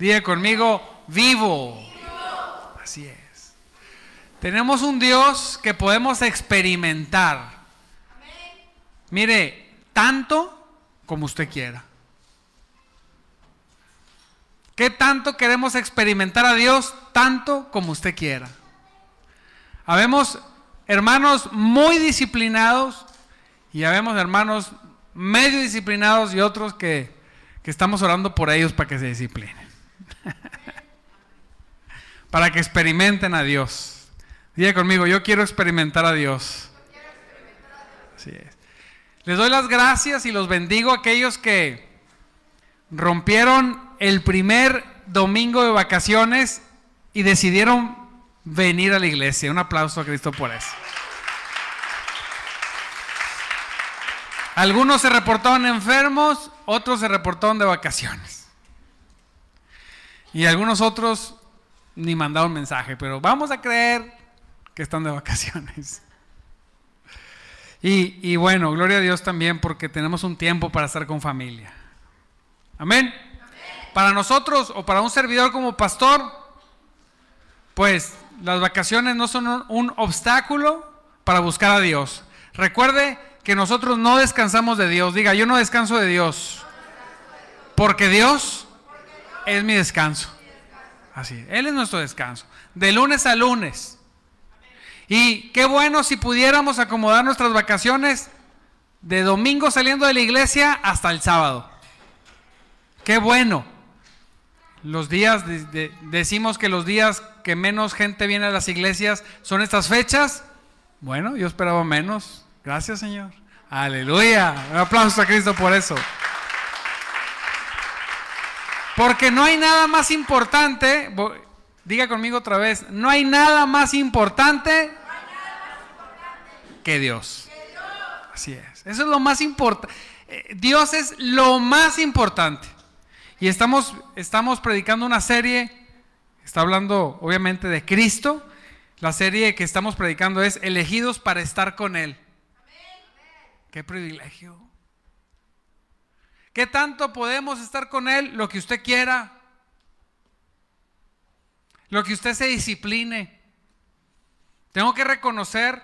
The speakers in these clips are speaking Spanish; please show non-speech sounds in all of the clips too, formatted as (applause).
Diga conmigo, vivo. Así es. Tenemos un Dios que podemos experimentar. Mire, tanto como usted quiera. ¿Qué tanto queremos experimentar a Dios? Tanto como usted quiera. Habemos hermanos muy disciplinados y habemos hermanos medio disciplinados y otros que, que estamos orando por ellos para que se disciplinen. Para que experimenten a Dios. Diga conmigo, yo quiero experimentar a Dios. Así es. Les doy las gracias y los bendigo a aquellos que rompieron el primer domingo de vacaciones y decidieron venir a la iglesia. Un aplauso a Cristo por eso. Algunos se reportaron enfermos, otros se reportaron de vacaciones. Y algunos otros ni mandaron mensaje, pero vamos a creer que están de (laughs) vacaciones. Y, y, bueno, gloria a Dios también porque tenemos un tiempo para estar con familia. Amén. Para nosotros o para un servidor como pastor, pues las vacaciones no son un obstáculo para buscar a Dios. Recuerde que nosotros no descansamos de Dios. Diga, yo no descanso de Dios. Porque Dios es mi descanso. Así, Él es nuestro descanso. De lunes a lunes. Y qué bueno si pudiéramos acomodar nuestras vacaciones de domingo saliendo de la iglesia hasta el sábado. Qué bueno. Los días, decimos que los días que menos gente viene a las iglesias son estas fechas. Bueno, yo esperaba menos. Gracias, Señor. Aleluya. Un aplauso a Cristo por eso. Porque no hay nada más importante, diga conmigo otra vez, no hay nada más importante que Dios. Así es. Eso es lo más importante. Eh, Dios es lo más importante. Y estamos, estamos predicando una serie, está hablando obviamente de Cristo. La serie que estamos predicando es Elegidos para estar con Él. Qué privilegio. ¿Qué tanto podemos estar con Él? Lo que usted quiera. Lo que usted se discipline. Tengo que reconocer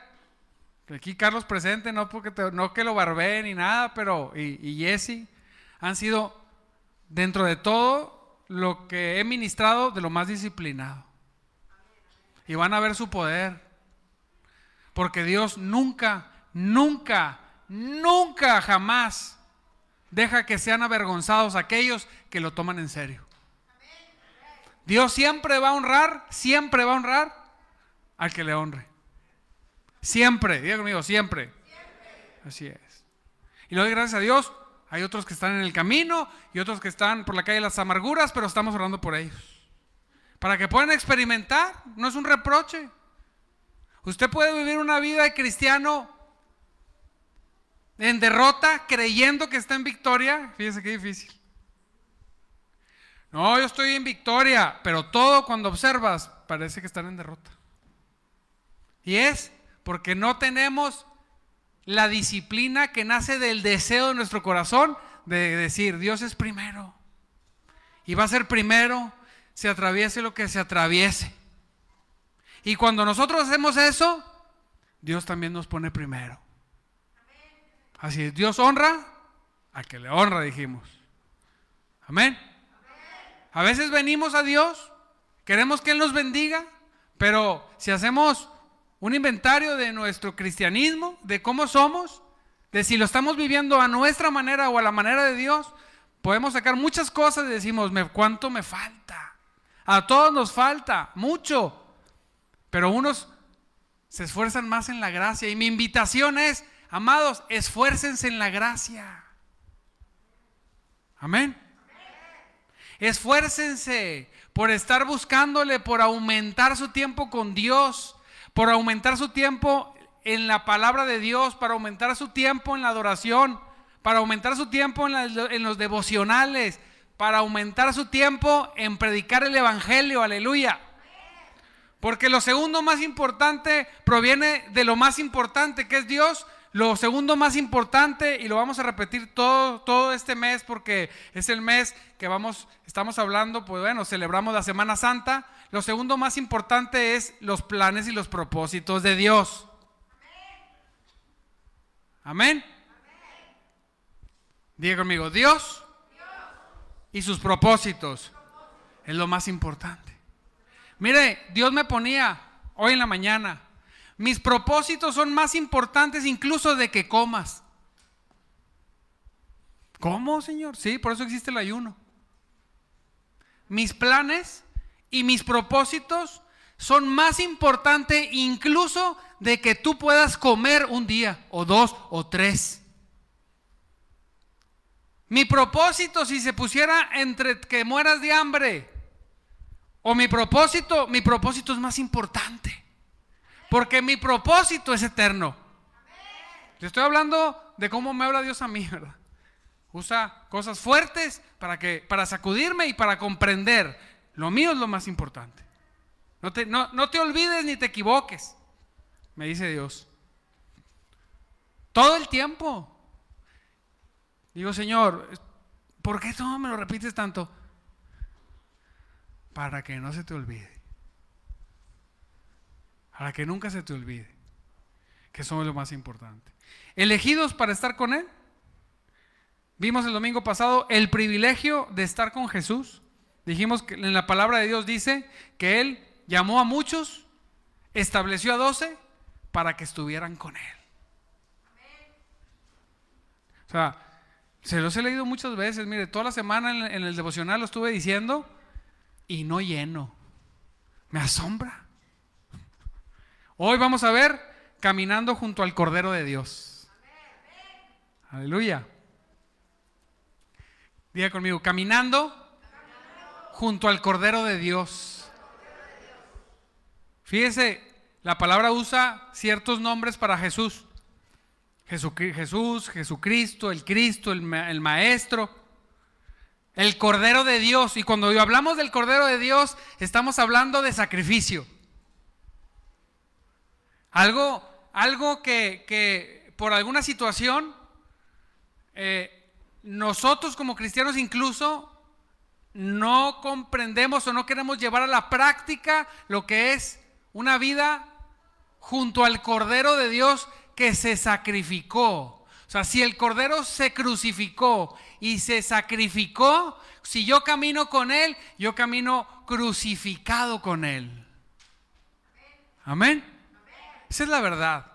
que aquí Carlos presente, no, porque no que lo barbee ni nada, pero y, y Jesse han sido dentro de todo lo que he ministrado de lo más disciplinado. Y van a ver su poder. Porque Dios nunca, nunca nunca, jamás deja que sean avergonzados aquellos que lo toman en serio. Dios siempre va a honrar, siempre va a honrar al que le honre. Siempre, diga conmigo, siempre. Así es. Y lo doy gracias a Dios. Hay otros que están en el camino y otros que están por la calle de las amarguras, pero estamos orando por ellos. Para que puedan experimentar, no es un reproche. Usted puede vivir una vida de cristiano en derrota, creyendo que está en victoria. Fíjese qué difícil. No, yo estoy en victoria, pero todo cuando observas parece que están en derrota. Y es porque no tenemos la disciplina que nace del deseo de nuestro corazón de decir, Dios es primero. Y va a ser primero, se atraviese lo que se atraviese. Y cuando nosotros hacemos eso, Dios también nos pone primero. Así es, Dios honra a que le honra, dijimos. Amén. A veces venimos a Dios, queremos que Él nos bendiga, pero si hacemos un inventario de nuestro cristianismo, de cómo somos, de si lo estamos viviendo a nuestra manera o a la manera de Dios, podemos sacar muchas cosas y decimos, ¿cuánto me falta? A todos nos falta, mucho, pero unos se esfuerzan más en la gracia. Y mi invitación es, Amados, esfuércense en la gracia. Amén. Esfuércense por estar buscándole, por aumentar su tiempo con Dios, por aumentar su tiempo en la palabra de Dios, para aumentar su tiempo en la adoración, para aumentar su tiempo en, los devocionales, para aumentar su tiempo en predicar el Evangelio, aleluya. Porque lo segundo más importante proviene de lo más importante que es Dios lo segundo más importante, y lo vamos a repetir todo, todo este mes porque es el mes que vamos, estamos hablando, pues bueno, celebramos la Semana Santa. Lo segundo más importante es los planes y los propósitos de Dios. Amén. Diga conmigo, Dios y sus propósitos es lo más importante. Mire, Dios me ponía hoy en la mañana, mis propósitos son más importantes incluso de que comas. ¿Cómo, Señor? Sí, por eso existe el ayuno. Mis planes y mis propósitos son más importantes incluso de que tú puedas comer un día o dos o tres. Mi propósito si se pusiera entre que mueras de hambre o mi propósito, mi propósito es más importante. Porque mi propósito es eterno. Le estoy hablando de cómo me habla Dios a mí, (laughs) ¿verdad? Usa cosas fuertes para, que, para sacudirme y para comprender. Lo mío es lo más importante. No te, no te olvides ni te equivoques, me dice Dios. Todo el tiempo. Digo, Señor, ¿por qué tú me lo repites tanto? Para que no se te olvide para que nunca se te olvide que somos lo más importante. Elegidos para estar con Él. Vimos el domingo pasado el privilegio de estar con Jesús. Dijimos que en la palabra de Dios dice que Él llamó a muchos, estableció a doce para que estuvieran con Él. O sea, se los he leído muchas veces. Mire, toda la semana en, en el devocional lo estuve diciendo y no lleno. Me asombra. Hoy vamos a ver caminando junto al Cordero de Dios. Aleluya. Diga conmigo, caminando junto al Cordero de Dios. Fíjese, la palabra usa ciertos nombres para Jesús. Jesús, Jesucristo, el Cristo, el, Maestro, el Cordero de Dios. Y cuando hablamos del Cordero de Dios, estamos hablando de sacrificio. Algo, algo que, por alguna situación eh, nosotros como cristianos incluso no comprendemos o no queremos llevar a la práctica lo que es una vida junto al Cordero de Dios que se sacrificó. O sea, si el Cordero se crucificó y se sacrificó, si yo camino con Él, yo camino crucificado con Él. Amén. Esa es la verdad.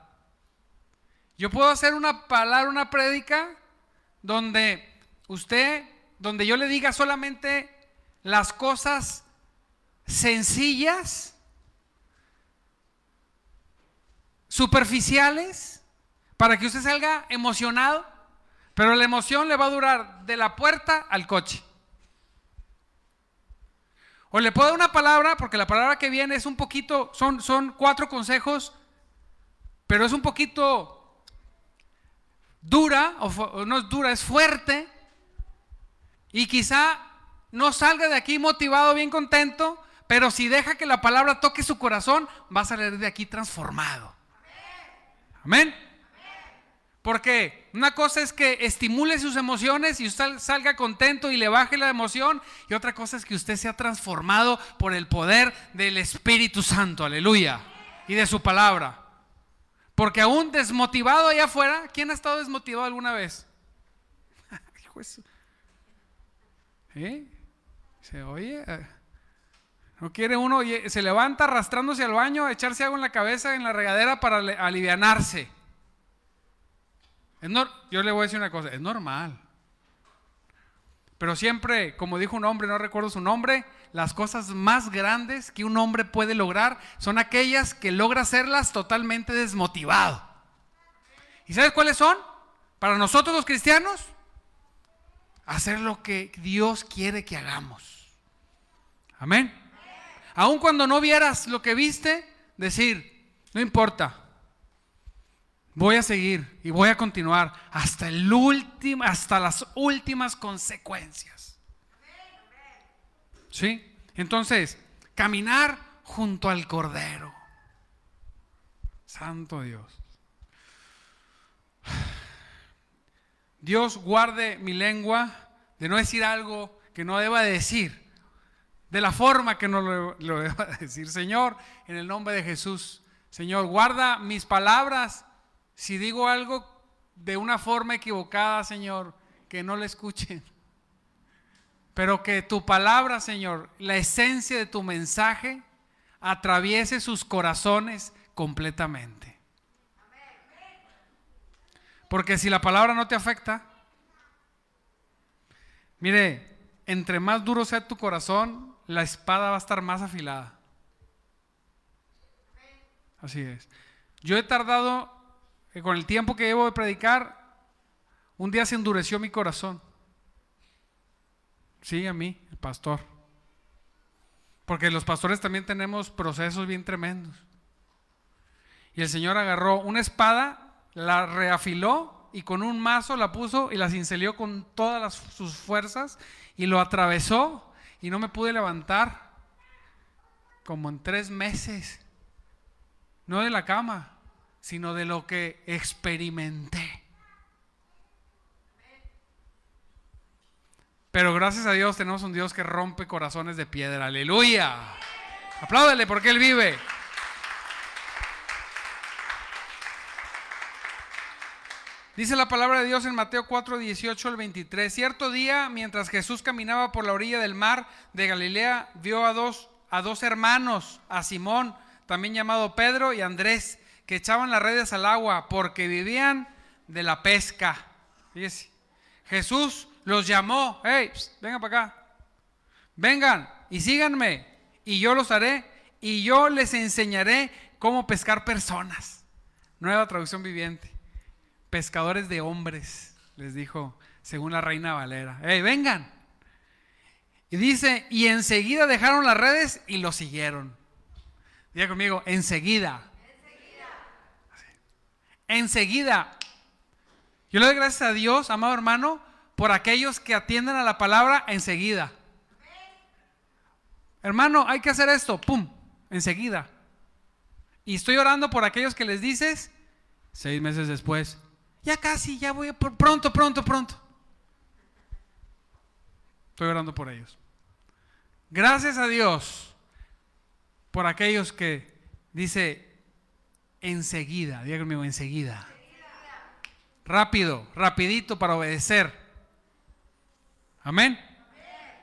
Yo puedo hacer una palabra, una prédica, donde usted, donde yo le diga solamente las cosas sencillas, superficiales, para que usted salga emocionado, pero la emoción le va a durar de la puerta al coche. O le puedo dar una palabra, porque la palabra que viene es un poquito, son, son cuatro consejos pero es un poquito dura, o no es dura, es fuerte, y quizá no salga de aquí motivado, bien contento, pero si deja que la palabra toque su corazón, va a salir de aquí transformado. Amén. Porque una cosa es que estimule sus emociones y usted salga contento y le baje la emoción. Y otra cosa es que usted sea transformado por el poder del Espíritu Santo. Aleluya. Y de su palabra. Porque aún desmotivado allá afuera, ¿quién ha estado desmotivado alguna vez? (laughs) ¿Eh? Se oye, eh, no quiere uno, se levanta arrastrándose al baño, echarse algo en la cabeza, en la regadera para alivianarse. yo le voy a decir una cosa, es normal. Pero siempre, como dijo un hombre, no recuerdo su nombre, las cosas más grandes que un hombre puede lograr son aquellas que logra hacerlas totalmente desmotivado. ¿Y sabes cuáles son? Para nosotros los cristianos, hacer lo que Dios quiere que hagamos. Amén. Aun cuando no vieras lo que viste, decir, no importa, voy a seguir y voy a continuar hasta el último, hasta las últimas consecuencias. ¿Sí? Entonces, caminar junto al Cordero. Santo Dios. Dios guarde mi lengua de no decir algo que no deba decir, de la forma que no lo, deba (laughs) decir. Señor, en el nombre de Jesús, Señor, guarda mis palabras. Si digo algo de una forma equivocada, Señor, que no le escuchen. Pero que tu palabra, Señor, la esencia de tu mensaje, atraviese sus corazones completamente. Porque si la palabra no te afecta, mire, entre más duro sea tu corazón, la espada va a estar más afilada. Así es. Yo he tardado, eh, con el tiempo que llevo de predicar, un día se endureció mi corazón. Sí, a mí, el pastor. Porque los pastores también tenemos procesos bien tremendos. Y el Señor agarró una espada la reafiló y con un mazo la puso y la cincelió con todas sus fuerzas y lo atravesó y no me pude levantar como en tres meses. No de la cama, sino de lo que experimenté. Pero gracias a Dios tenemos un Dios que rompe corazones de piedra. Aleluya. Apláudale porque Él vive. Dice la palabra de Dios en Mateo 4, 18 al 23. Cierto día, mientras Jesús caminaba por la orilla del mar de Galilea, vio a dos, a dos hermanos, a Simón, también llamado Pedro, y Andrés, que echaban las redes al agua porque vivían de la pesca. Fíjese. Jesús los llamó, hey, vengan para acá, vengan y síganme, y yo los haré, y yo les enseñaré cómo pescar personas. Nueva traducción viviente pescadores de hombres, les dijo, según la reina Valera. ¡Hey, vengan! Y dice, y enseguida dejaron las redes y lo siguieron. Diga conmigo, enseguida. Enseguida. Yo le doy gracias a Dios, amado hermano, por aquellos que atienden a la palabra enseguida. Hermano, hay que hacer esto, pum, enseguida. Y estoy orando por aquellos que les dices seis meses después, ya casi, ya voy, pronto, pronto, pronto. Estoy orando por ellos. Gracias a Dios por aquellos que dice enseguida, conmigo, enseguida. Rápido, rapidito para obedecer. Amén.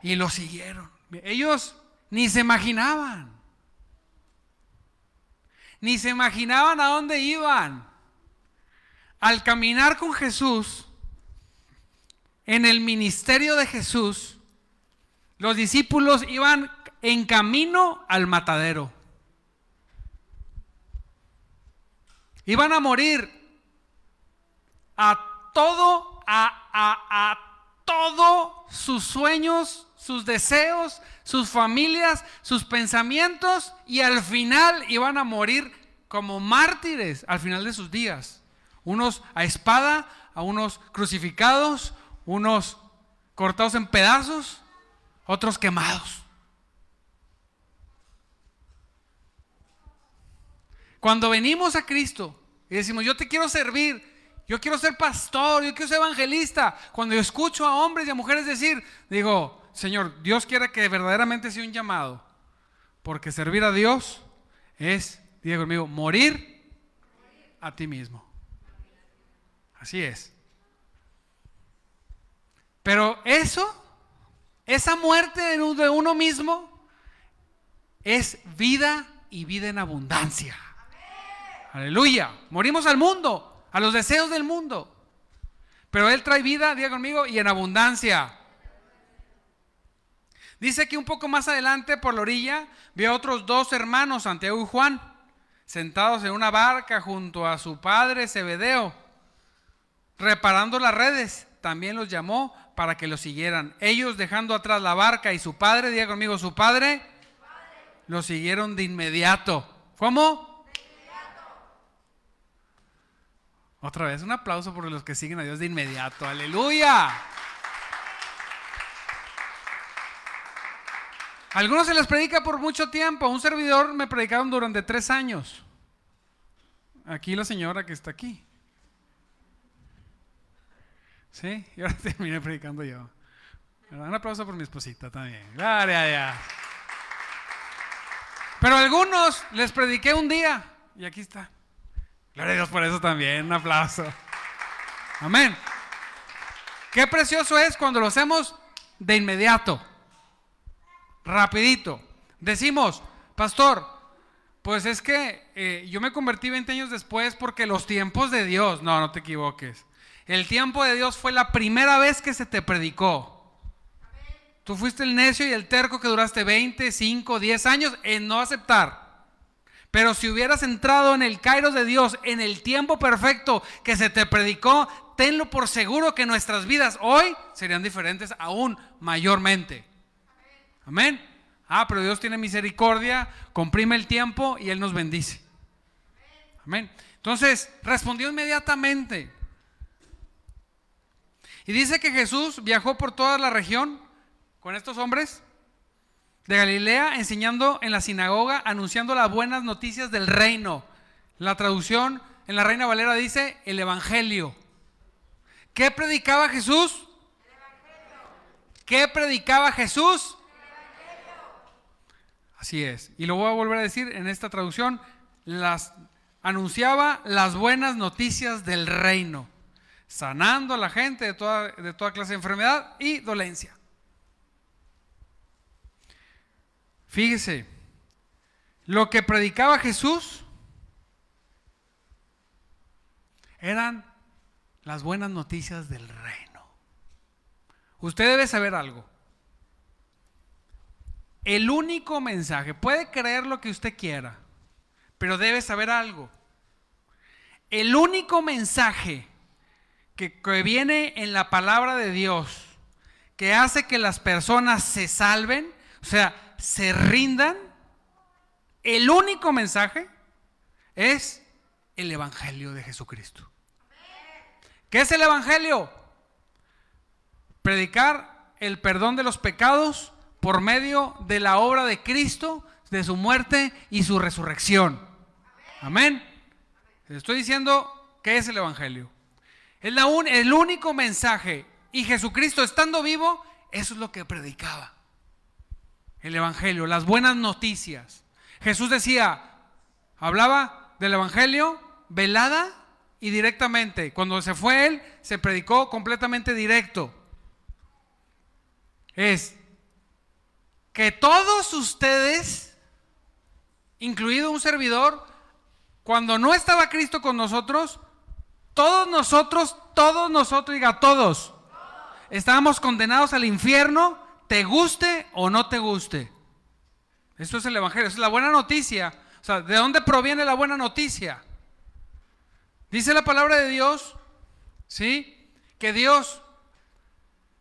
Y lo siguieron. Ellos ni se imaginaban. Ni se imaginaban a dónde iban al caminar con Jesús, en el ministerio de Jesús, los discípulos iban en camino al matadero. Iban a morir a todo, a, a, a todos sus sueños, sus deseos, sus familias, sus pensamientos y al final iban a morir como mártires al final de sus días. Unos a espada, a unos crucificados, unos cortados en pedazos, otros quemados. Cuando venimos a Cristo y decimos, yo te quiero servir, yo quiero ser pastor, yo quiero ser evangelista, cuando yo escucho a hombres y a mujeres decir, digo, Señor, Dios quiere que verdaderamente sea un llamado, porque servir a Dios es, diga conmigo, morir a ti mismo. Así es. Pero eso, esa muerte de uno mismo, es vida y vida en abundancia. Aleluya. Morimos al mundo, a los deseos del mundo. Pero Él trae vida, diga conmigo, y en abundancia. Dice que un poco más adelante, por la orilla, vio a otros dos hermanos, Santiago y Juan, sentados en una barca junto a su padre Zebedeo reparando las redes, también los llamó para que lo siguieran. Ellos dejando atrás la barca y su padre, diga conmigo, su padre, lo siguieron de inmediato. ¿Cómo? De inmediato. Otra vez, un aplauso por los que siguen a Dios de inmediato. Aleluya. algunos se les predica por mucho tiempo. Un servidor me predicaron durante tres años. Aquí la señora que está aquí. ¿Sí? (laughs) Y ahora terminé predicando yo. Un aplauso por mi esposita también. Gloria. Pero algunos les prediqué un día y aquí está. Gloria a Dios por eso también. Un aplauso. Amén. Qué precioso es cuando lo hacemos de inmediato. Rapidito. Decimos, pastor, pues es que eh, yo me convertí 20 años después porque los tiempos de Dios, no, no te equivoques. El tiempo de Dios fue la primera vez que se te predicó. Tú fuiste el necio y el terco que duraste 20, 5, 10 años en no aceptar. Pero si hubieras entrado en el Kairos de Dios en el tiempo perfecto que se te predicó, tenlo por seguro que nuestras vidas hoy serían diferentes aún mayormente. Amén. Ah, pero Dios tiene misericordia, comprime el tiempo y Él nos bendice. Amén. Entonces, respondió inmediatamente. Y dice que Jesús viajó por toda la región con estos hombres de Galilea, enseñando en la sinagoga, anunciando las buenas noticias del reino. La traducción en la Reina Valera dice el Evangelio. ¿Qué predicaba Jesús? ¿Qué predicaba Jesús? Así es. Y lo voy a volver a decir en esta traducción, las anunciaba las buenas noticias del reino, sanando a la gente de toda, de toda clase de enfermedad y dolencia. Fíjese, lo que predicaba Jesús eran las buenas noticias del reino. Usted debe saber algo. El único mensaje, puede creer lo que usted quiera, pero debe saber algo. El único mensaje que, viene en la palabra de Dios que hace que las personas se salven, o sea, se rindan, el único mensaje es el Evangelio de Jesucristo. ¿Qué es el Evangelio? Predicar el perdón de los pecados por medio de la obra de Cristo, de su muerte y su resurrección. Amén. Estoy diciendo que es el Evangelio. Es la el único mensaje. Y Jesucristo estando vivo, eso es lo que predicaba. El Evangelio, las buenas noticias. Jesús decía, hablaba del Evangelio velada y directamente. Cuando se fue él, se predicó completamente directo. Es, que todos ustedes, incluido un servidor, cuando no estaba Cristo con nosotros, todos nosotros, todos nosotros, diga todos, estábamos condenados al infierno, te guste o no te guste. Esto es el Evangelio, es la buena noticia. O sea, ¿de dónde proviene la buena noticia? Dice la palabra de Dios, ¿sí? Que Dios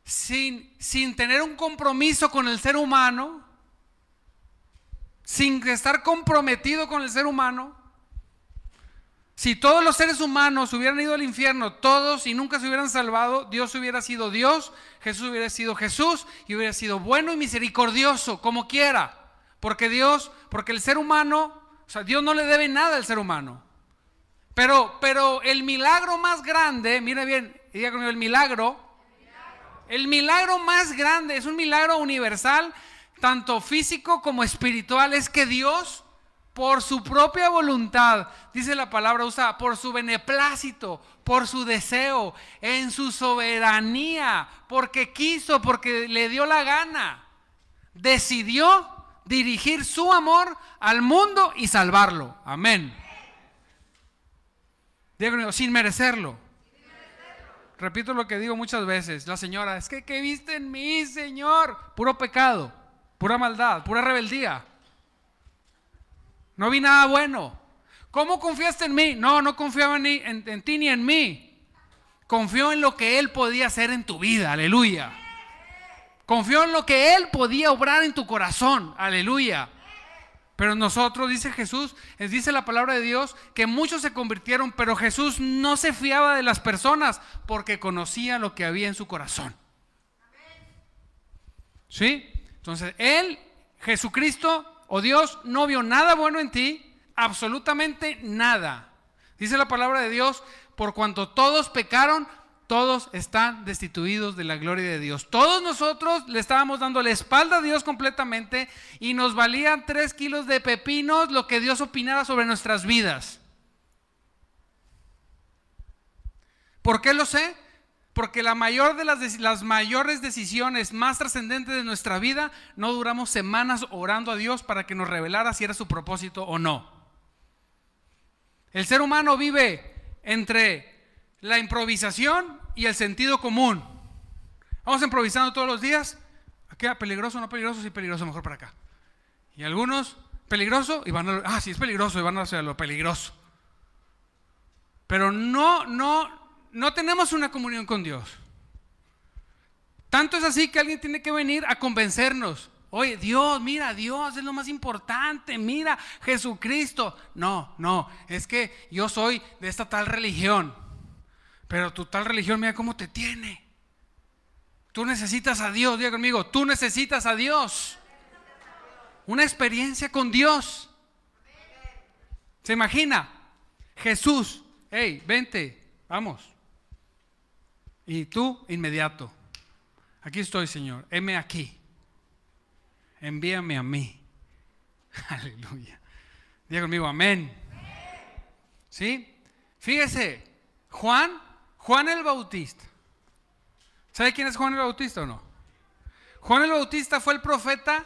sin, sin tener un compromiso con el ser humano, sin estar comprometido con el ser humano, si todos los seres humanos hubieran ido al infierno, todos y nunca se hubieran salvado, Dios hubiera sido Dios, Jesús hubiera sido Jesús y hubiera sido bueno y misericordioso, como quiera. Porque Dios, porque el ser humano, o sea, Dios no le debe nada al ser humano. Pero, pero el milagro más grande, mire bien, diga conmigo, el milagro el milagro más grande, es un milagro universal, tanto físico como espiritual, es que Dios, por su propia voluntad, dice la palabra usa, por su beneplácito, por su deseo, en su soberanía, porque quiso, porque le dio la gana, decidió dirigir su amor al mundo y salvarlo. Amén. Diego, sin merecerlo. Repito lo que digo muchas veces. La señora, es que ¿qué viste en mí, Señor? Puro pecado, pura maldad, pura rebeldía. No vi nada bueno. ¿Cómo confiaste en mí? No, no confiaba ni en, ti ni en mí. Confió en lo que Él podía hacer en tu vida. Aleluya. Confió en lo que Él podía obrar en tu corazón. Aleluya. Pero nosotros, dice Jesús, dice la palabra de Dios, que muchos se convirtieron, pero Jesús no se fiaba de las personas porque conocía lo que había en su corazón. ¿Sí? Entonces, Él, Jesucristo o Dios, no vio nada bueno en ti, absolutamente nada. Dice la palabra de Dios, por cuanto todos pecaron, todos están destituidos de la gloria de Dios. Todos nosotros le estábamos dando la espalda a Dios completamente y nos valían tres kilos de pepinos lo que Dios opinara sobre nuestras vidas. ¿Por qué lo sé? Porque las, mayores decisiones más trascendentes de nuestra vida no duramos semanas orando a Dios para que nos revelara si era su propósito o no. El ser humano vive entre la improvisación y el sentido común. Vamos improvisando todos los días. Aquí, peligroso, no peligroso, sí peligroso, mejor para acá. Y algunos, peligroso, y van a, ah, sí es peligroso, y van a hacer lo peligroso. Pero no, no, no tenemos una comunión con Dios. Tanto es así que alguien tiene que venir a convencernos. Oye, Dios, mira, Dios es lo más importante, mira, Jesucristo. No, no, es que yo soy de esta tal religión. Pero tu tal religión, mira cómo te tiene. Tú necesitas a Dios, diga conmigo, tú necesitas a Dios. Una experiencia con Dios. ¿Se imagina? Jesús, hey, vente, vamos. Y tú, inmediato. Aquí estoy, Señor. Heme aquí. Envíame a mí. (laughs) Aleluya. Diga conmigo, amén. ¿Sí? Fíjese, Juan Juan el Bautista. ¿Sabe quién es Juan el Bautista o no? Juan el Bautista fue el profeta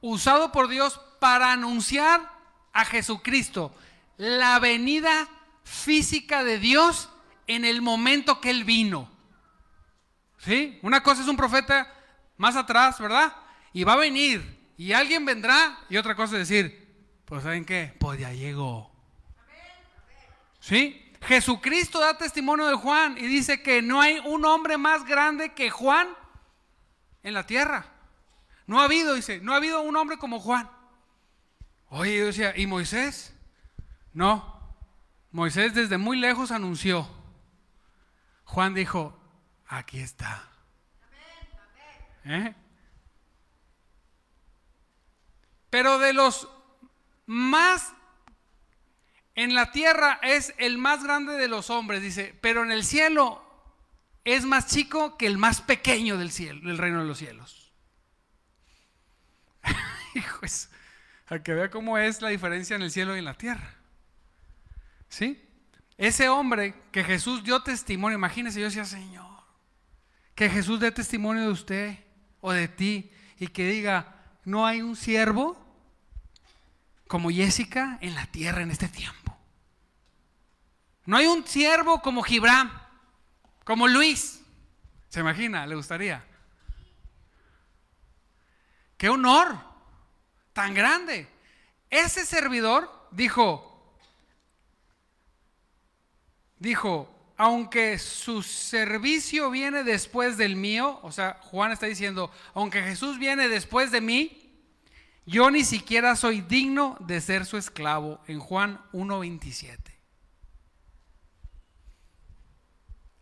usado por Dios para anunciar a Jesucristo, la venida física de Dios en el momento que él vino. ¿Sí? Una cosa es un profeta más atrás, ¿verdad? Y va a venir y alguien vendrá y otra cosa es decir, pues ¿saben qué? Pues ya llegó. ¿Sí? Jesucristo da testimonio de Juan y dice que no hay un hombre más grande que Juan en la tierra. No ha habido, dice, no ha habido un hombre como Juan. Oye, yo decía, ¿y Moisés? No, Moisés desde muy lejos anunció. Juan dijo, aquí está. ¿Eh? Pero de los más en la tierra es el más grande de los hombres, dice, pero en el cielo es más chico que el más pequeño del cielo, del reino de los cielos. (laughs) Hijo, a que vea cómo es la diferencia en el cielo y en la tierra. ¿Sí? Ese hombre que Jesús dio testimonio, imagínese yo decía, Señor, que Jesús dé testimonio de usted o de ti y que diga, no hay un siervo como Jessica en la tierra en este tiempo. No hay un siervo como Gibram, como Luis. ¿Se imagina? ¿Le gustaría? Qué honor tan grande. Ese servidor dijo, dijo, aunque su servicio viene después del mío, o sea, Juan está diciendo, aunque Jesús viene después de mí, yo ni siquiera soy digno de ser su esclavo, en Juan 1.27.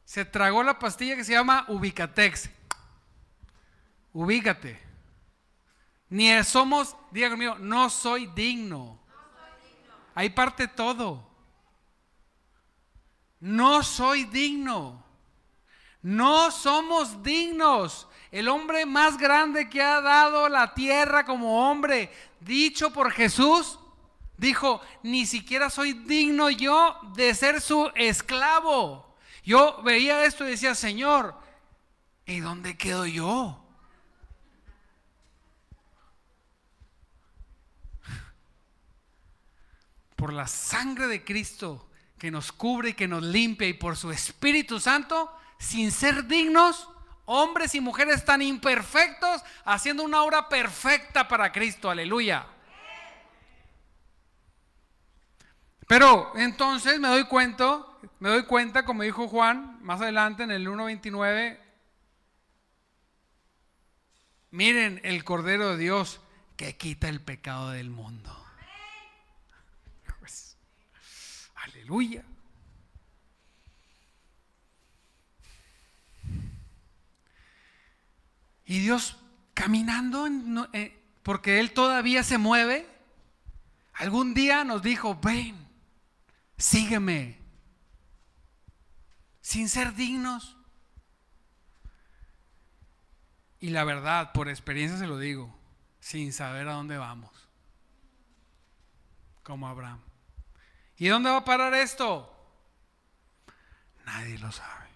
se tragó la pastilla que se llama Ubicatex. Ubícate. Ni somos, diga conmigo, no soy digno. Ahí parte todo. No soy digno. No somos dignos. El hombre más grande que ha dado la tierra como hombre, dicho por Jesús, dijo, ni siquiera soy digno yo de ser su esclavo. Yo veía esto y decía, Señor, ¿y dónde quedo yo? Por la sangre de Cristo que nos cubre y que nos limpia y por su Espíritu Santo, sin ser dignos, hombres y mujeres tan imperfectos, haciendo una obra perfecta para Cristo, aleluya. Pero entonces me doy cuenta me doy cuenta, como dijo Juan más adelante en el 1.29, miren el Cordero de Dios que quita el pecado del mundo. Pues, aleluya. Y Dios caminando, eh, porque Él todavía se mueve, algún día nos dijo, ven, sígueme sin ser dignos, Y la verdad, por experiencia se lo digo, sin saber a dónde vamos. Como Abraham. ¿Y dónde va a parar esto? Nadie lo sabe.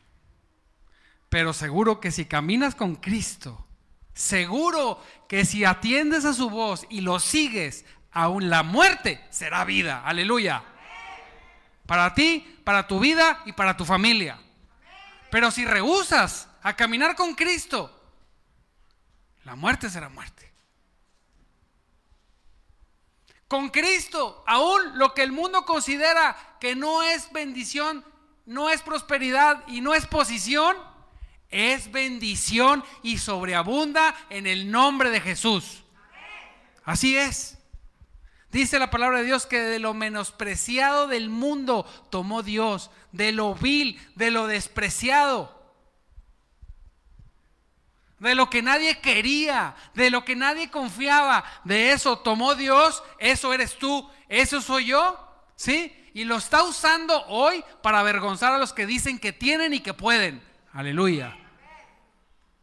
Pero seguro que si caminas con Cristo, seguro que si atiendes a su voz y lo sigues, aún la muerte será vida. Aleluya. Para ti, para tu vida y para tu familia. Pero si rehusas a caminar con Cristo, la muerte será muerte. Con Cristo, aún lo que el mundo considera que no es bendición, no es prosperidad y no es posición, es bendición y sobreabunda en el nombre de Jesús. Así es. Dice la palabra de Dios que de lo menospreciado del mundo tomó Dios, de lo vil, de lo despreciado de lo que nadie quería, de lo que nadie confiaba, de eso tomó Dios, eso eres tú, eso soy yo, ¿sí? Y lo está usando hoy para avergonzar a los que dicen que tienen y que pueden. Aleluya.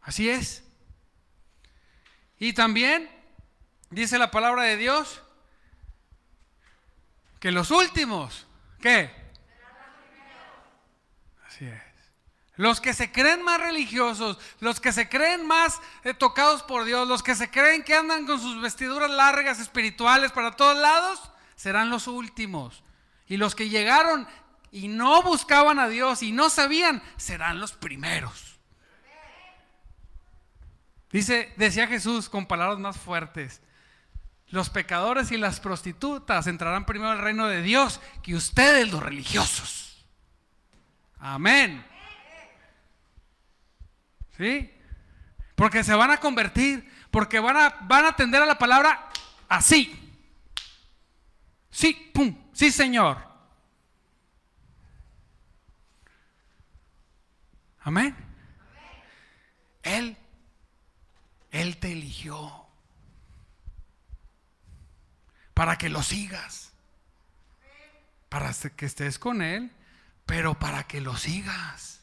Así es. Y también dice la palabra de Dios que los últimos, ¿qué? Así es. Los que se creen más religiosos, los que se creen más eh, tocados por Dios, los que se creen que andan con sus vestiduras largas espirituales para todos lados, serán los últimos. Y los que llegaron y no buscaban a Dios y no sabían, serán los primeros. Dice, decía Jesús con palabras más fuertes, los pecadores y las prostitutas entrarán primero al reino de Dios que ustedes los religiosos. Amén. ¿Sí? Porque se van a convertir, porque van a, van a atender a la palabra así. Sí, pum, sí, Señor. Amén. Él, Él te eligió para que lo sigas, para que estés con Él, pero para que lo sigas.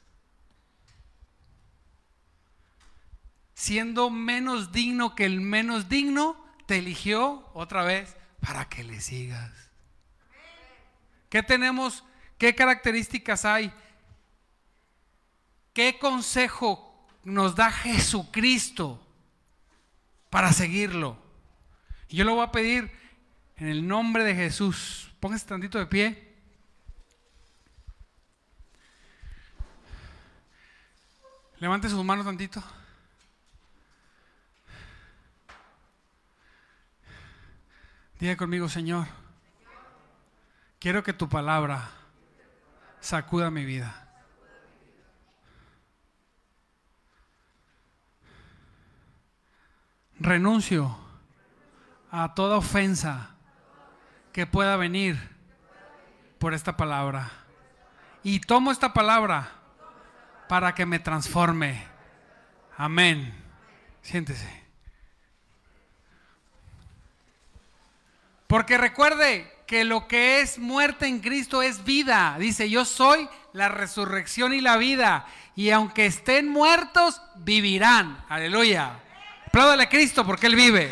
Siendo menos digno que el menos digno, te eligió otra vez para que le sigas. ¿Qué tenemos? ¿Qué características hay? ¿Qué consejo nos da Jesucristo para seguirlo? yo lo voy a pedir en el nombre de Jesús. Póngase tantito de pie. Levante sus manos tantito. Diga conmigo, Señor, quiero que tu palabra sacuda mi vida. Renuncio a toda ofensa que pueda venir por esta palabra. Y tomo esta palabra para que me transforme. Amén. Siéntese. Porque recuerde que lo que es muerte en Cristo es vida. Dice, yo soy la resurrección y la vida. Y aunque estén muertos, vivirán. Aleluya. Apláudale a Cristo porque Él vive.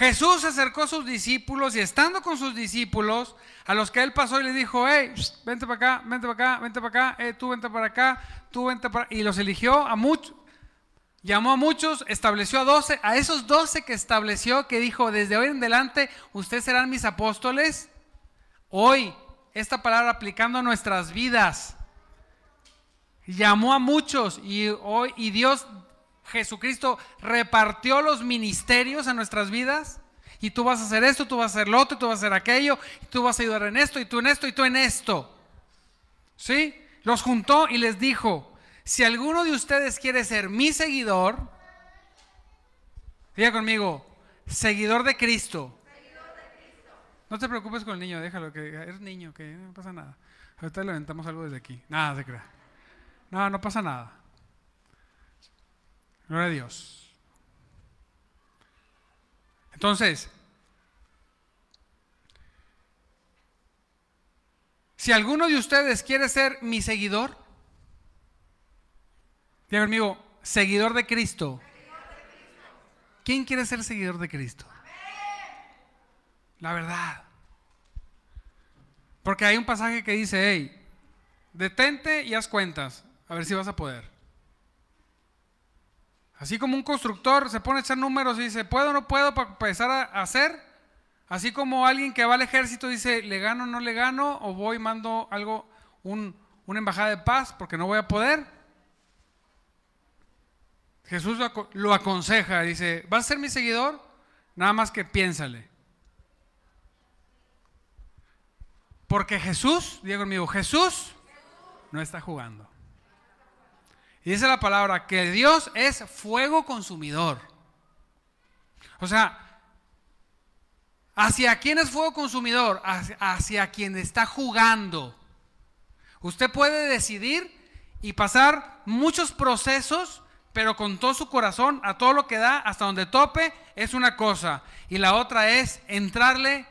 Jesús se acercó a sus discípulos y estando con sus discípulos, a los que él pasó y le dijo, hey, vente para acá, vente para acá, vente para acá, eh, tú vente para acá, tú vente para Y los eligió a muchos, Llamó a muchos, estableció a doce, a esos doce que estableció, que dijo, desde hoy en adelante ustedes serán mis apóstoles. Hoy, esta palabra aplicando a nuestras vidas. Llamó a muchos y hoy, y Dios, Jesucristo, repartió los ministerios a nuestras vidas. Y tú vas a hacer esto, tú vas a hacer lo otro, tú vas a hacer aquello, y tú vas a ayudar en esto, y tú en esto, y tú en esto. ¿Sí? Los juntó y les dijo, si alguno de ustedes quiere ser mi seguidor, diga conmigo, seguidor de Cristo. No te preocupes con el niño, déjalo, que eres niño, que no pasa nada. Ahorita le aventamos algo desde aquí. Nada se crea. No, no pasa nada. Gloria a Dios. Entonces, si alguno de ustedes quiere ser mi seguidor, Diga conmigo, seguidor de Cristo. ¿Quién quiere ser seguidor de Cristo? La verdad. Porque hay un pasaje que dice, hey, detente y haz cuentas, a ver si vas a poder. Así como un constructor se pone a echar números y dice, ¿puedo o no puedo para empezar a hacer? Así como alguien que va al ejército dice, ¿le gano o no le gano? O voy, mando algo, una embajada de paz porque no voy a poder. Jesús lo, aconseja, dice, ¿vas a ser mi seguidor? Nada más que piénsale. Porque Jesús, diga conmigo, Jesús no está jugando. Y dice la palabra que Dios es fuego consumidor. O sea, ¿hacia quién es fuego consumidor? Hacia, quien está jugando. Usted puede decidir y pasar muchos procesos, pero con todo su corazón, a todo lo que da, hasta donde tope, es una cosa. Y la otra es entrarle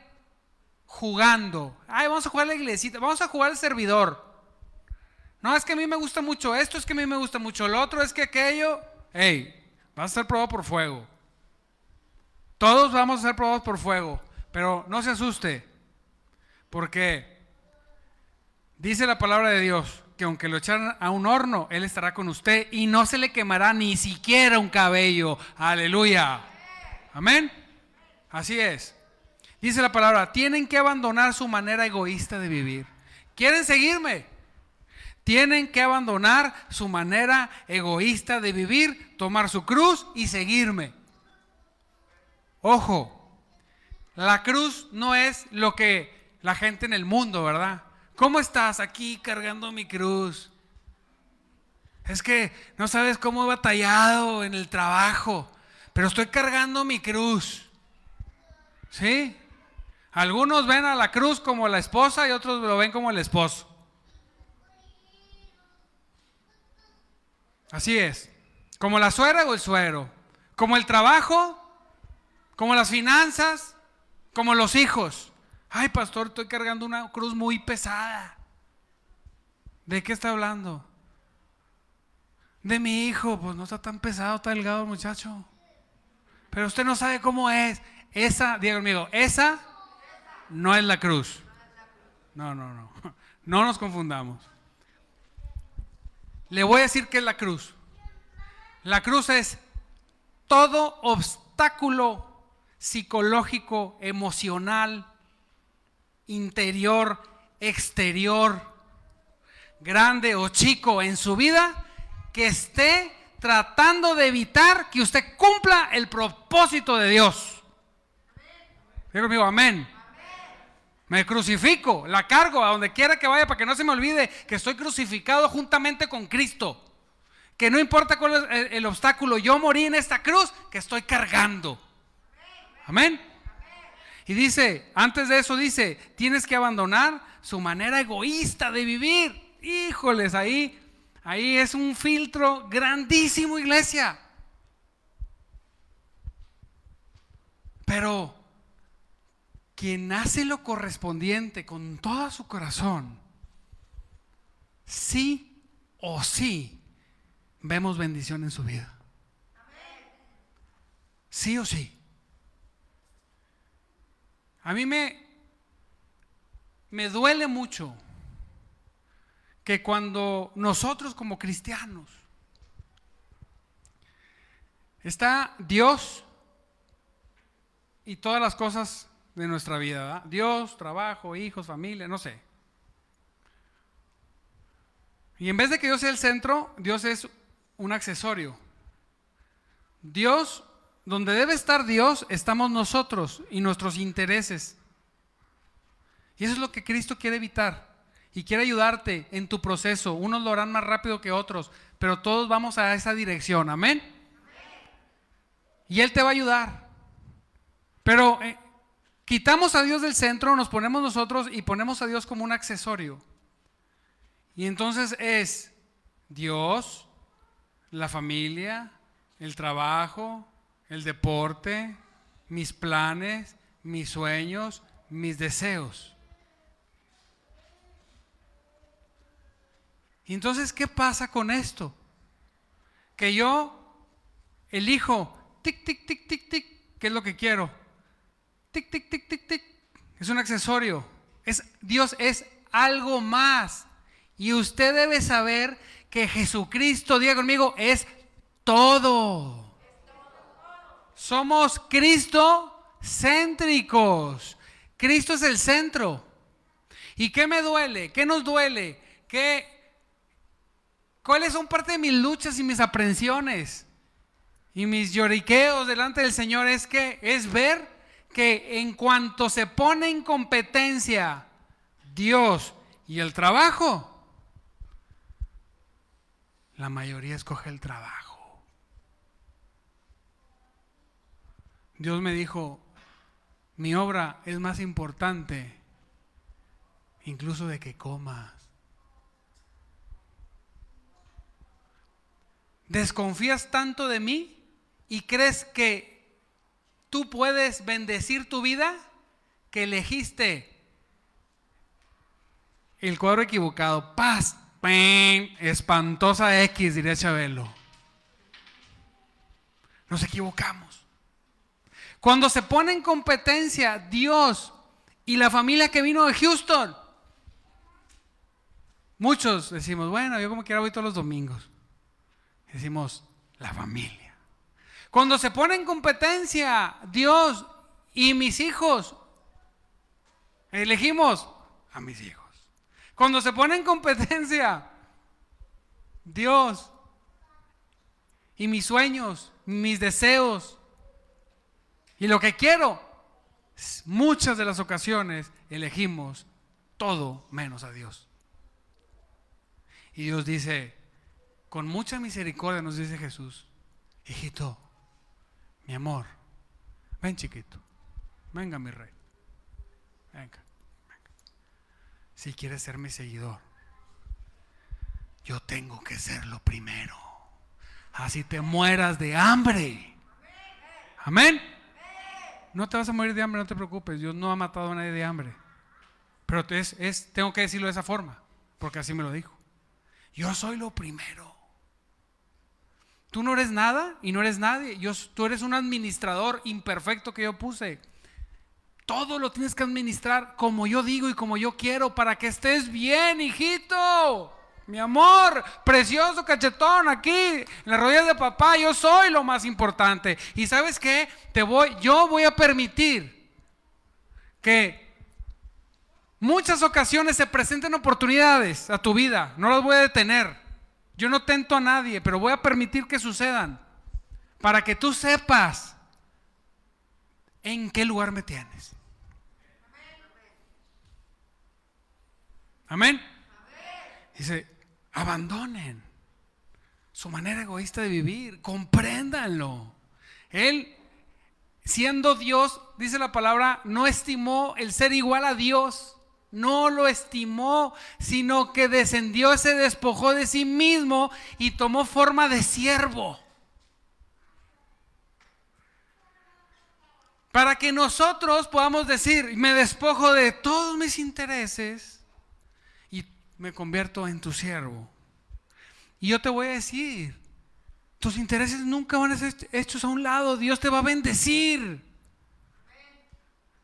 jugando. Ay, vamos a jugar la iglesita, vamos a jugar el servidor. No, es que a mí me gusta mucho esto, es que a mí me gusta mucho lo otro, es que aquello. Hey, vas a ser probado por fuego. Todos vamos a ser probados por fuego, pero no se asuste, porque dice la palabra de Dios que aunque lo echaran a un horno, Él estará con usted y no se le quemará ni siquiera un cabello. Aleluya. Amén. Así es. Dice la palabra, tienen que abandonar su manera egoísta de vivir. ¿Quieren seguirme? Tienen que abandonar su manera egoísta de vivir, tomar su cruz y seguirme. Ojo, la cruz no es lo que la gente en el mundo, ¿verdad? ¿Cómo estás aquí cargando mi cruz? Es que no sabes cómo he batallado en el trabajo, pero estoy cargando mi cruz. ¿Sí? Algunos ven a la cruz como la esposa y otros lo ven como el esposo. Así es. Como la suegra o el suero. Como el trabajo, como las finanzas, como los hijos. Ay, pastor, estoy cargando una cruz muy pesada. ¿De qué está hablando? De mi hijo, pues no está tan pesado, está delgado muchacho. Pero usted no sabe cómo es. Esa, diga conmigo, esa no es la cruz. No, no, no. (laughs) No nos confundamos. Le voy a decir qué es la cruz. La cruz es todo obstáculo psicológico, emocional, interior, exterior, grande o chico en su vida, que esté tratando de evitar que usted cumpla el propósito de Dios. Digo conmigo, amén. Me crucifico, la cargo a donde quiera que vaya para que no se me olvide que estoy crucificado juntamente con Cristo. Que no importa cuál es el, obstáculo, yo morí en esta cruz que estoy cargando. Amén. Y dice, antes de eso dice, tienes que abandonar su manera egoísta de vivir. Híjoles, ahí, ahí es un filtro grandísimo, iglesia. Pero quien hace lo correspondiente con todo su corazón, sí o sí, vemos bendición en su vida. Sí o sí. A mí me, me duele mucho que cuando nosotros como cristianos está Dios y todas las cosas de nuestra vida. Dios, trabajo, hijos, familia, no sé. Y en vez de que Dios sea el centro, Dios es un accesorio. Dios, donde debe estar Dios, estamos nosotros y nuestros intereses. Y eso es lo que Cristo quiere evitar. Y quiere ayudarte en tu proceso. Unos lo harán más rápido que otros, pero todos vamos a esa dirección. Amén. Y Él te va a ayudar. Pero eh, Quitamos a Dios del centro, nos ponemos nosotros y ponemos a Dios como un accesorio. Y entonces es Dios, la familia, el trabajo, el deporte, mis planes, mis sueños, mis deseos. Y entonces, ¿qué pasa con esto? que yo elijo, tic, tic, tic, tic, tic, ¿qué es lo que quiero? Tic, tic, tic, tic, tic. Es un accesorio. Es, Dios es algo más. Y usted debe saber que Jesucristo, diga conmigo, es todo. Somos Cristo céntricos. Cristo es el centro. ¿Y qué me duele? ¿Qué nos duele? ¿Qué, ¿Cuáles son parte de mis luchas y mis aprensiones? Y mis lloriqueos delante del Señor es que es ver que en cuanto se pone en competencia Dios y el trabajo, la mayoría escoge el trabajo. Dios me dijo, mi obra es más importante incluso de que comas. ¿Desconfías tanto de mí y crees que tú puedes bendecir tu vida que elegiste el cuadro equivocado? Paz, espantosa X, diría Chabelo. Nos equivocamos. Cuando se pone en competencia Dios y la familia que vino de Houston, Muchos decimos, bueno, yo como quiera voy todos los domingos. Decimos, la familia. Cuando se pone en competencia Dios y mis hijos, elegimos a mis hijos. Cuando se pone en competencia Dios y mis sueños, mis deseos y lo que quiero, muchas de las ocasiones elegimos todo menos a Dios. Y Dios dice, con mucha misericordia nos dice Jesús, hijito, mi amor, ven chiquito, venga mi rey, venga, venga. Si quieres ser mi seguidor, yo tengo que ser lo primero. Así te mueras de hambre. Amén. No te vas a morir de hambre, no te preocupes. Dios no ha matado a nadie de hambre. Pero es, es, tengo que decirlo de esa forma, porque así me lo dijo. Yo soy lo primero. Tú no eres nada y no eres nadie. Yo, tú eres un administrador imperfecto que yo puse. Todo lo tienes que administrar como yo digo y como yo quiero para que estés bien, hijito. Mi amor, precioso cachetón aquí, en las rodillas de papá, yo soy lo más importante. Y sabes qué? Te voy, yo voy a permitir que Muchas ocasiones se presenten oportunidades a tu vida, no las voy a detener. Yo no tento a nadie, pero voy a permitir que sucedan para que tú sepas en qué lugar me tienes. Amén. Dice, abandonen su manera egoísta de vivir, compréndanlo. Él, siendo Dios, dice la palabra, no estimó el ser igual a Dios no lo estimó, sino que descendió, se despojó de sí mismo y tomó forma de siervo. Para que nosotros podamos decir, me despojo de todos mis intereses me convierto en tu siervo. Y yo te voy a decir, tus intereses nunca van a ser hechos a un lado, Dios te va a bendecir.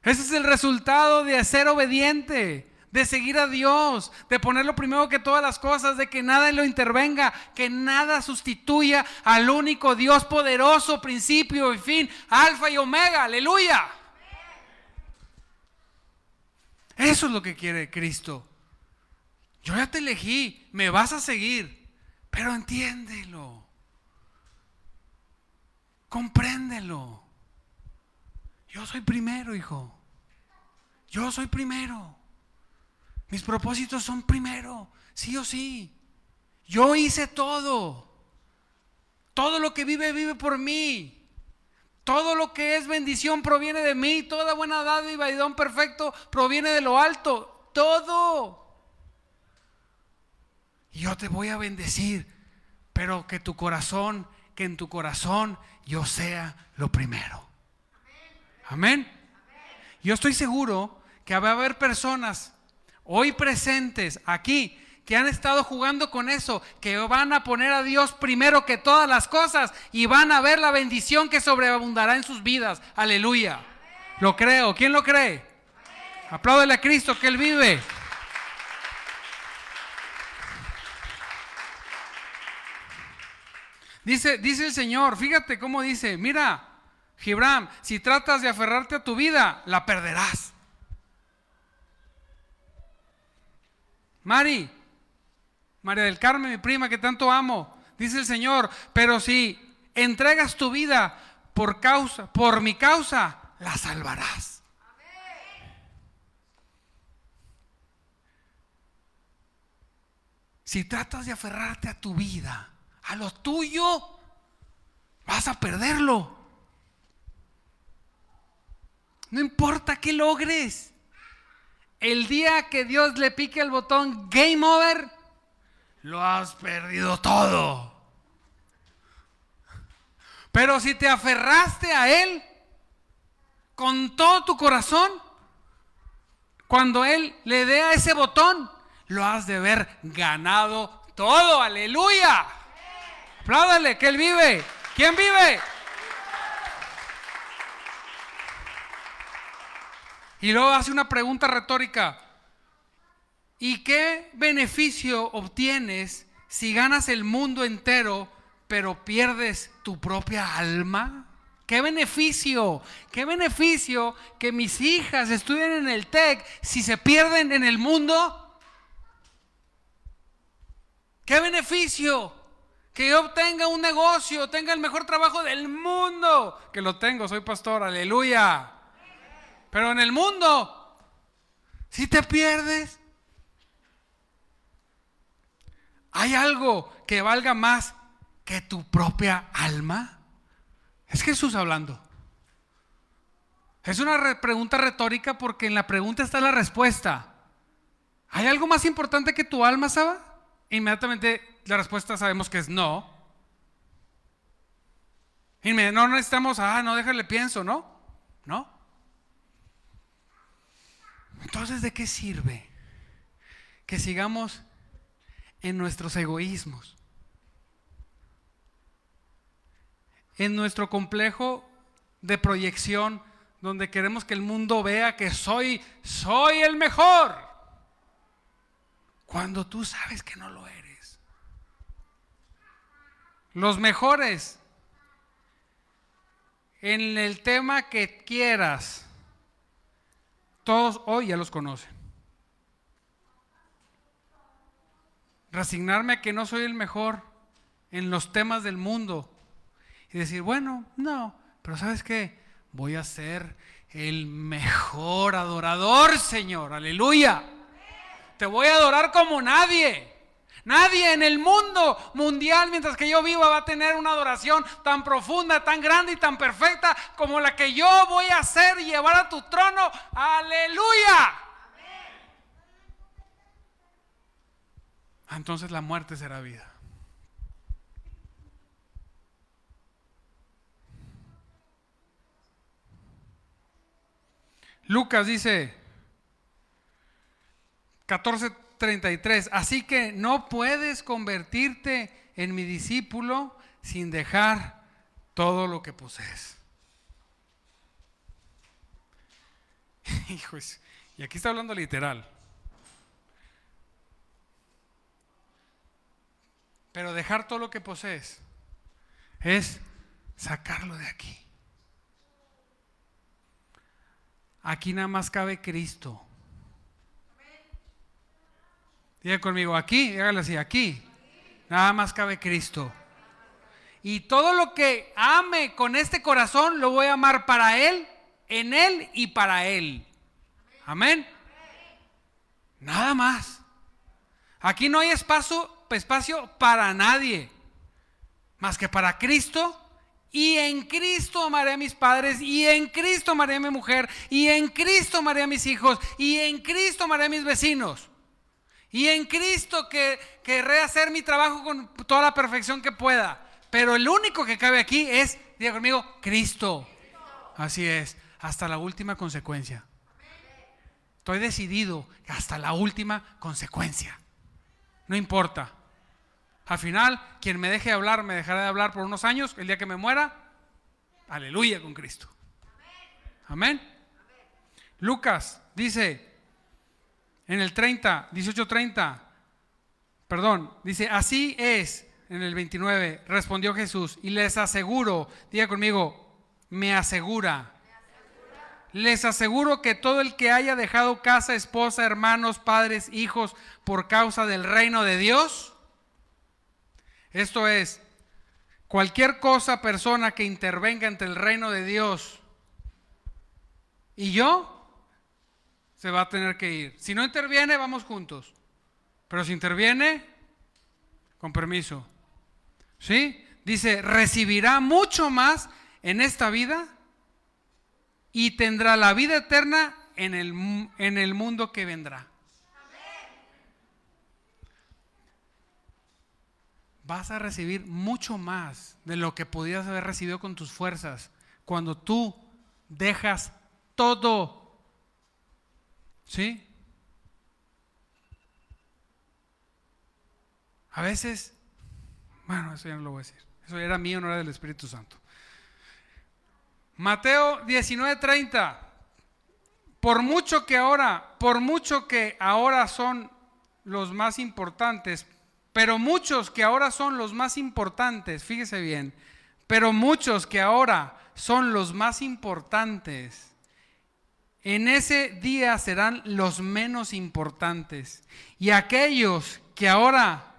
Ese es el resultado de ser obediente, de seguir a Dios, de ponerlo primero que todas las cosas, de que nada lo intervenga, que nada sustituya al único Dios poderoso, principio y fin, alfa y omega, aleluya. Eso es lo que quiere Cristo. Yo ya te elegí, me vas a seguir, pero entiéndelo, compréndelo. Yo soy primero, hijo. Yo soy primero. Mis propósitos son primero, sí o sí. Yo hice todo. Todo lo que vive, vive por mí. Todo lo que es bendición proviene de mí. Toda buena dádiva y don perfecto proviene de lo alto. Todo. Yo te voy a bendecir. Pero que tu corazón, que en tu corazón yo sea lo primero. Amén. Yo estoy seguro que va a haber personas hoy presentes aquí que han estado jugando con eso, que van a poner a Dios primero que todas las cosas y van a ver la bendición que sobreabundará en sus vidas. Aleluya. Lo creo. ¿Quién lo cree? Apláudele a Cristo que Él vive. Dice, dice el Señor, fíjate cómo dice, mira, Gibram, si tratas de aferrarte a tu vida, la perderás. Mari, María del Carmen, mi prima que tanto amo, dice el Señor, pero si entregas tu vida por causa, por mi causa, la salvarás. Si tratas de aferrarte a tu vida, a lo tuyo, vas a perderlo. No importa qué logres. El día que Dios le pique el botón Game Over, lo has perdido todo. Pero si te aferraste a Él con todo tu corazón, cuando Él le dé a ese botón, lo has de ver ganado todo. Aleluya. Apláudale que Él vive. ¿Quién vive? Y luego hace una pregunta retórica. ¿Y qué beneficio obtienes si ganas el mundo entero, pero pierdes tu propia alma? ¿Qué beneficio? ¿Qué beneficio que mis hijas estudien en el TEC si se pierden en el mundo? ¿Qué beneficio? Que yo obtenga un negocio, tenga el mejor trabajo del mundo. Que lo tengo, soy pastor, aleluya. Pero en el mundo, si te pierdes, ¿hay algo que valga más que tu propia alma? Es Jesús hablando. Es una pregunta retórica porque en la pregunta está la respuesta. ¿Hay algo más importante que tu alma, Saba? Inmediatamente la respuesta sabemos que es no. Y no necesitamos, ah, no, déjale pienso, ¿no? ¿No? Entonces, ¿de qué sirve que sigamos en nuestros egoísmos? En nuestro complejo de proyección donde queremos que el mundo vea que soy soy el mejor. Cuando tú sabes que no lo eres. Los mejores en el tema que quieras todos hoy ya los conocen. Resignarme a que no soy el mejor en los temas del mundo y decir, bueno, no, pero ¿sabes qué? Voy a ser el mejor adorador, Señor, aleluya. Te voy a adorar como nadie. Nadie en el mundo mundial, mientras que yo viva, va a tener una adoración tan profunda, tan grande y tan perfecta como la que yo voy a hacer y llevar a tu trono. Aleluya. Entonces la muerte será vida. Lucas dice 14 33. Así que no puedes convertirte en mi discípulo sin dejar todo lo que posees. (laughs) Hijos, y aquí está hablando literal. Pero dejar todo lo que posees es sacarlo de aquí. Aquí nada más cabe Cristo. Diga conmigo, aquí, hágale así, aquí. Nada más cabe Cristo. Y todo lo que ame con este corazón lo voy a amar para Él, en Él y para Él. Amén. Nada más. Aquí no hay espacio, espacio para nadie, más que para Cristo. Y en Cristo amaré a mis padres, y en Cristo amaré a mi mujer, y en Cristo amaré a mis hijos, y en Cristo amaré a mis vecinos. Y en Cristo que querré hacer mi trabajo con toda la perfección que pueda. Pero el único que cabe aquí es, diga conmigo, Cristo. Así es, hasta la última consecuencia. Estoy decidido hasta la última consecuencia. No importa. Al final, quien me deje de hablar, me dejará de hablar por unos años. El día que me muera, aleluya con Cristo. Amén. Lucas dice en el 30, 18:30, perdón, dice, así es en el 29, respondió Jesús, y les aseguro, diga conmigo, me asegura. Les aseguro que todo el que haya dejado casa, esposa, hermanos, padres, hijos, por causa del reino de Dios, esto es, cualquier cosa, persona que intervenga entre el reino de Dios y yo, se va a tener que ir. Si no interviene, vamos juntos. Pero si interviene, con permiso. ¿Sí? Dice, recibirá mucho más en esta vida y tendrá la vida eterna en el, en el mundo que vendrá. Vas a recibir mucho más de lo que podías haber recibido con tus fuerzas cuando tú dejas todo. ¿Sí? A veces, bueno, eso ya no lo voy a decir. Eso era mío, no era del Espíritu Santo. Mateo 19:30. Por mucho que ahora, por mucho que ahora son los más importantes, pero muchos que ahora son los más importantes, fíjese bien, pero muchos que ahora son los más importantes, en ese día serán los menos importantes. Y aquellos que ahora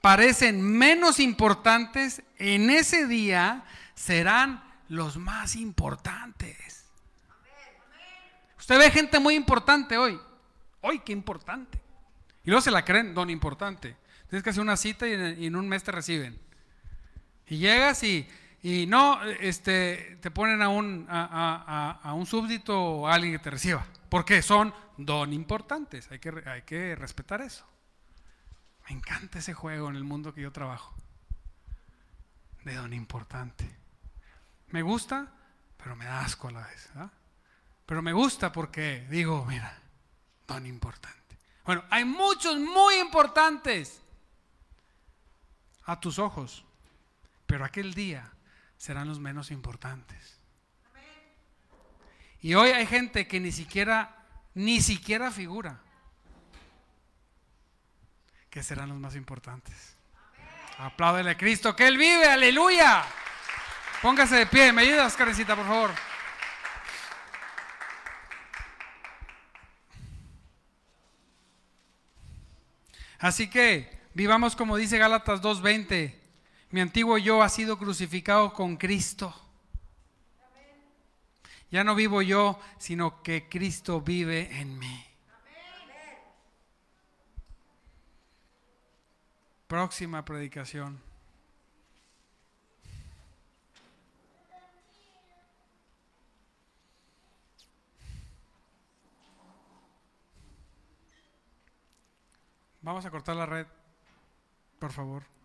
parecen menos importantes, en ese día serán los más importantes. Usted ve gente muy importante hoy. Hoy, qué importante. Y luego se la creen, don importante. Tienes que hacer una cita y en, un mes te reciben. Y llegas y, y no, este, te ponen a un, a, a, un súbdito o a alguien que te reciba. Porque son don importantes. Hay que, hay que respetar eso. Me encanta ese juego en el mundo que yo trabajo. De don importante. Me gusta, pero me da asco a la vez. Pero me gusta porque digo, mira, don importante. Bueno, hay muchos muy importantes a tus ojos, pero aquel día serán los menos importantes. Y hoy hay gente que ni siquiera, ni siquiera figura que serán los más importantes. Apláudele a Cristo, que Él vive, aleluya. Póngase de pie, ¿me ayudas, Karencita, por favor? Así que vivamos como dice Gálatas 2.20. Mi antiguo yo ha sido crucificado con Cristo. Ya no vivo yo, sino que Cristo vive en mí. Próxima predicación. Vamos a cortar la red, por favor.